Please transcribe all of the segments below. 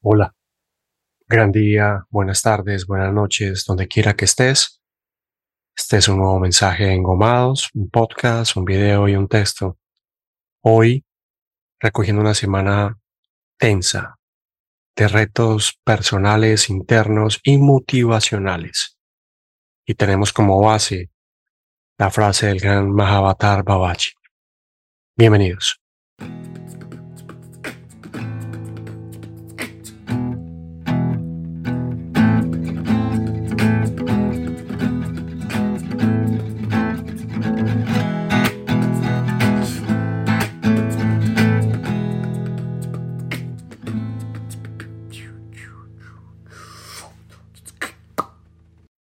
Hola, gran día, buenas tardes, buenas noches, donde quiera que estés. Este es un nuevo mensaje en Gomados, un podcast, un video y un texto. Hoy, recogiendo una semana tensa de retos personales, internos y motivacionales. Y tenemos como base la frase del gran Mahavatar Babaji. Bienvenidos.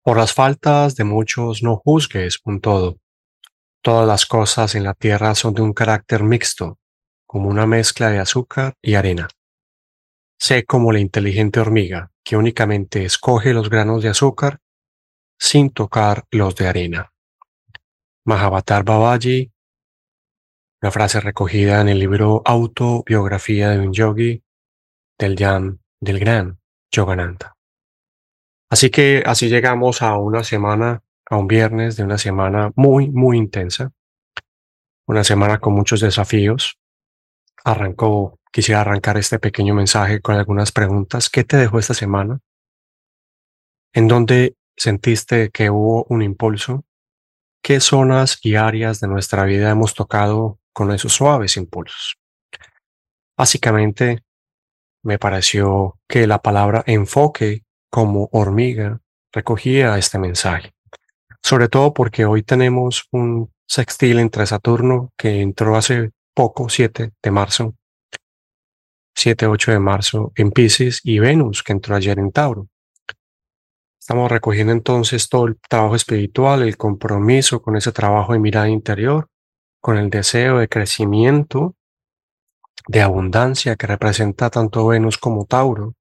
Por las faltas de muchos no juzgues un todo. Todas las cosas en la tierra son de un carácter mixto, como una mezcla de azúcar y arena. Sé como la inteligente hormiga que únicamente escoge los granos de azúcar sin tocar los de arena. Mahavatar Babaji, una frase recogida en el libro Autobiografía de un yogi del Yan del gran Yogananda. Así que así llegamos a una semana, a un viernes de una semana muy, muy intensa. Una semana con muchos desafíos. Arrancó, quisiera arrancar este pequeño mensaje con algunas preguntas. ¿Qué te dejó esta semana? ¿En dónde sentiste que hubo un impulso? ¿Qué zonas y áreas de nuestra vida hemos tocado con esos suaves impulsos? Básicamente, me pareció que la palabra enfoque como hormiga recogía este mensaje. Sobre todo porque hoy tenemos un sextil entre Saturno que entró hace poco, 7 de marzo, 7-8 de marzo en Pisces y Venus que entró ayer en Tauro. Estamos recogiendo entonces todo el trabajo espiritual, el compromiso con ese trabajo de mirada interior, con el deseo de crecimiento, de abundancia que representa tanto Venus como Tauro,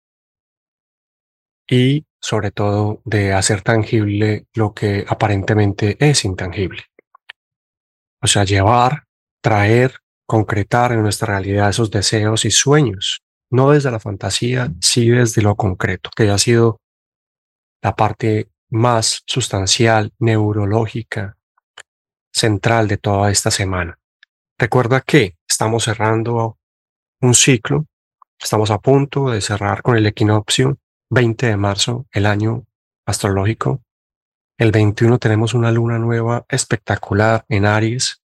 y sobre todo de hacer tangible lo que aparentemente es intangible. O sea, llevar, traer, concretar en nuestra realidad esos deseos y sueños, no desde la fantasía, sí desde lo concreto, que ha sido la parte más sustancial, neurológica, central de toda esta semana. Recuerda que estamos cerrando un ciclo, estamos a punto de cerrar con el equinoccio 20 de marzo, el año astrológico. El 21 tenemos una luna nueva espectacular en Aries.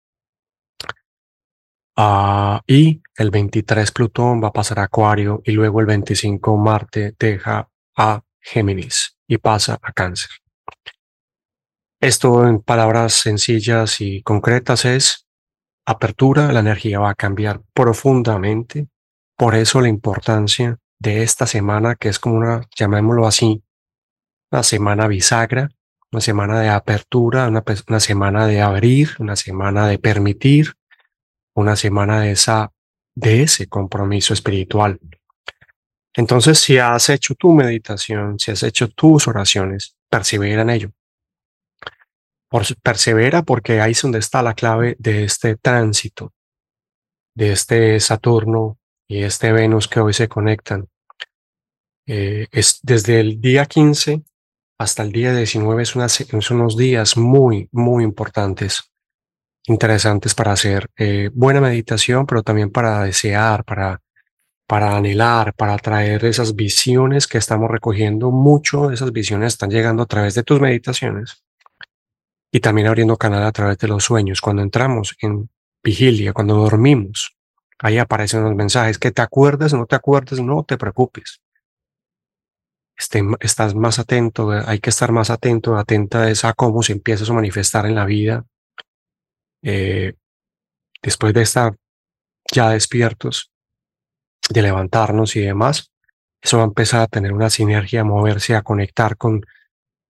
Ah, y el 23 Plutón va a pasar a Acuario y luego el 25 Marte deja a Géminis y pasa a Cáncer. Esto en palabras sencillas y concretas es apertura, la energía va a cambiar profundamente. Por eso la importancia de esta semana, que es como una, llamémoslo así, una semana bisagra, una semana de apertura, una, una semana de abrir, una semana de permitir, una semana de esa, de ese compromiso espiritual. Entonces, si has hecho tu meditación, si has hecho tus oraciones, persevera en ello. Por, persevera porque ahí es donde está la clave de este tránsito, de este Saturno y este Venus que hoy se conectan. Eh, es desde el día 15 hasta el día 19 es son unos días muy, muy importantes, interesantes para hacer eh, buena meditación, pero también para desear, para, para anhelar, para traer esas visiones que estamos recogiendo. Mucho de esas visiones están llegando a través de tus meditaciones y también abriendo canal a través de los sueños. Cuando entramos en vigilia, cuando dormimos, Ahí aparecen los mensajes. Que te acuerdes o no te acuerdes, no te preocupes. estás más atento, eh, hay que estar más atento, atenta a esa cómo se empieza a manifestar en la vida. Eh, después de estar ya despiertos, de levantarnos y demás, eso va a empezar a tener una sinergia, a moverse, a conectar con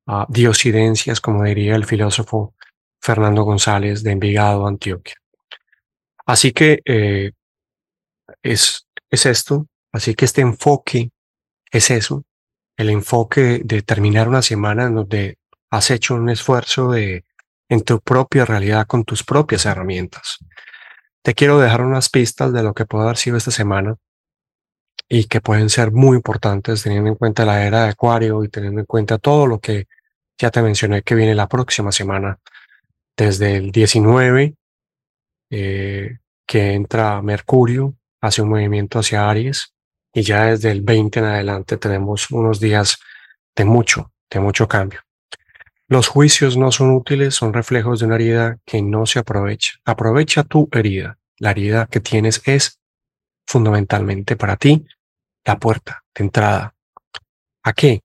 uh, diosidencias, como diría el filósofo Fernando González de Envigado, Antioquia. Así que eh, es, es esto. Así que este enfoque es eso, el enfoque de terminar una semana en donde has hecho un esfuerzo de en tu propia realidad con tus propias herramientas. Te quiero dejar unas pistas de lo que puede haber sido esta semana. y que pueden ser muy importantes teniendo en cuenta la era de Acuario y teniendo en cuenta todo lo que ya te mencioné que viene la próxima semana. Desde el 19, eh, que entra Mercurio, hace un movimiento hacia Aries y ya desde el 20 en adelante tenemos unos días de mucho, de mucho cambio. Los juicios no son útiles, son reflejos de una herida que no se aprovecha. Aprovecha tu herida. La herida que tienes es fundamentalmente para ti la puerta de entrada. ¿A qué?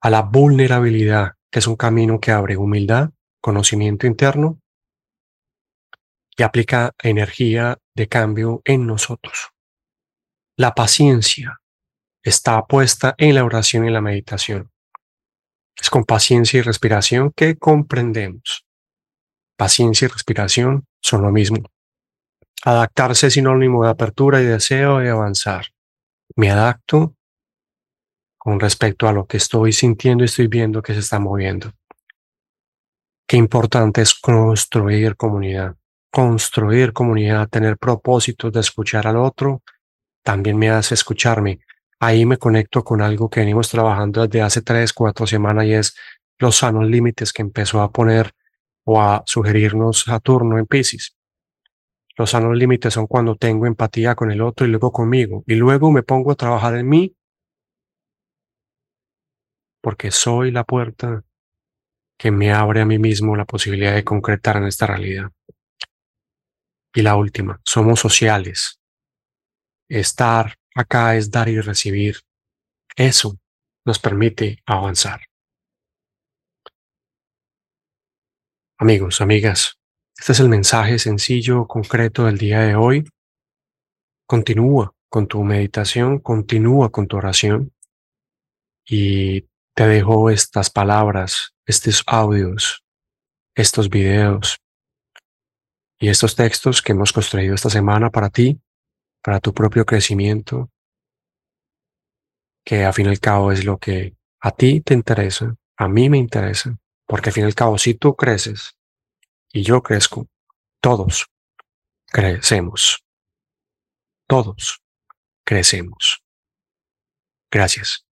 A la vulnerabilidad, que es un camino que abre humildad, conocimiento interno y aplica energía de cambio en nosotros. La paciencia está puesta en la oración y la meditación. Es con paciencia y respiración que comprendemos. Paciencia y respiración son lo mismo. Adaptarse es sinónimo de apertura y deseo de avanzar. Me adapto con respecto a lo que estoy sintiendo y estoy viendo que se está moviendo. Qué importante es construir comunidad. Construir comunidad, tener propósitos de escuchar al otro, también me hace escucharme. Ahí me conecto con algo que venimos trabajando desde hace tres, cuatro semanas y es los sanos límites que empezó a poner o a sugerirnos Saturno en Pisces. Los sanos límites son cuando tengo empatía con el otro y luego conmigo. Y luego me pongo a trabajar en mí porque soy la puerta que me abre a mí mismo la posibilidad de concretar en esta realidad. Y la última, somos sociales. Estar acá es dar y recibir. Eso nos permite avanzar. Amigos, amigas, este es el mensaje sencillo, concreto del día de hoy. Continúa con tu meditación, continúa con tu oración y te dejo estas palabras, estos audios, estos videos y estos textos que hemos construido esta semana para ti, para tu propio crecimiento, que a fin y al cabo es lo que a ti te interesa, a mí me interesa, porque al fin al cabo si tú creces y yo crezco, todos crecemos, todos crecemos. Gracias.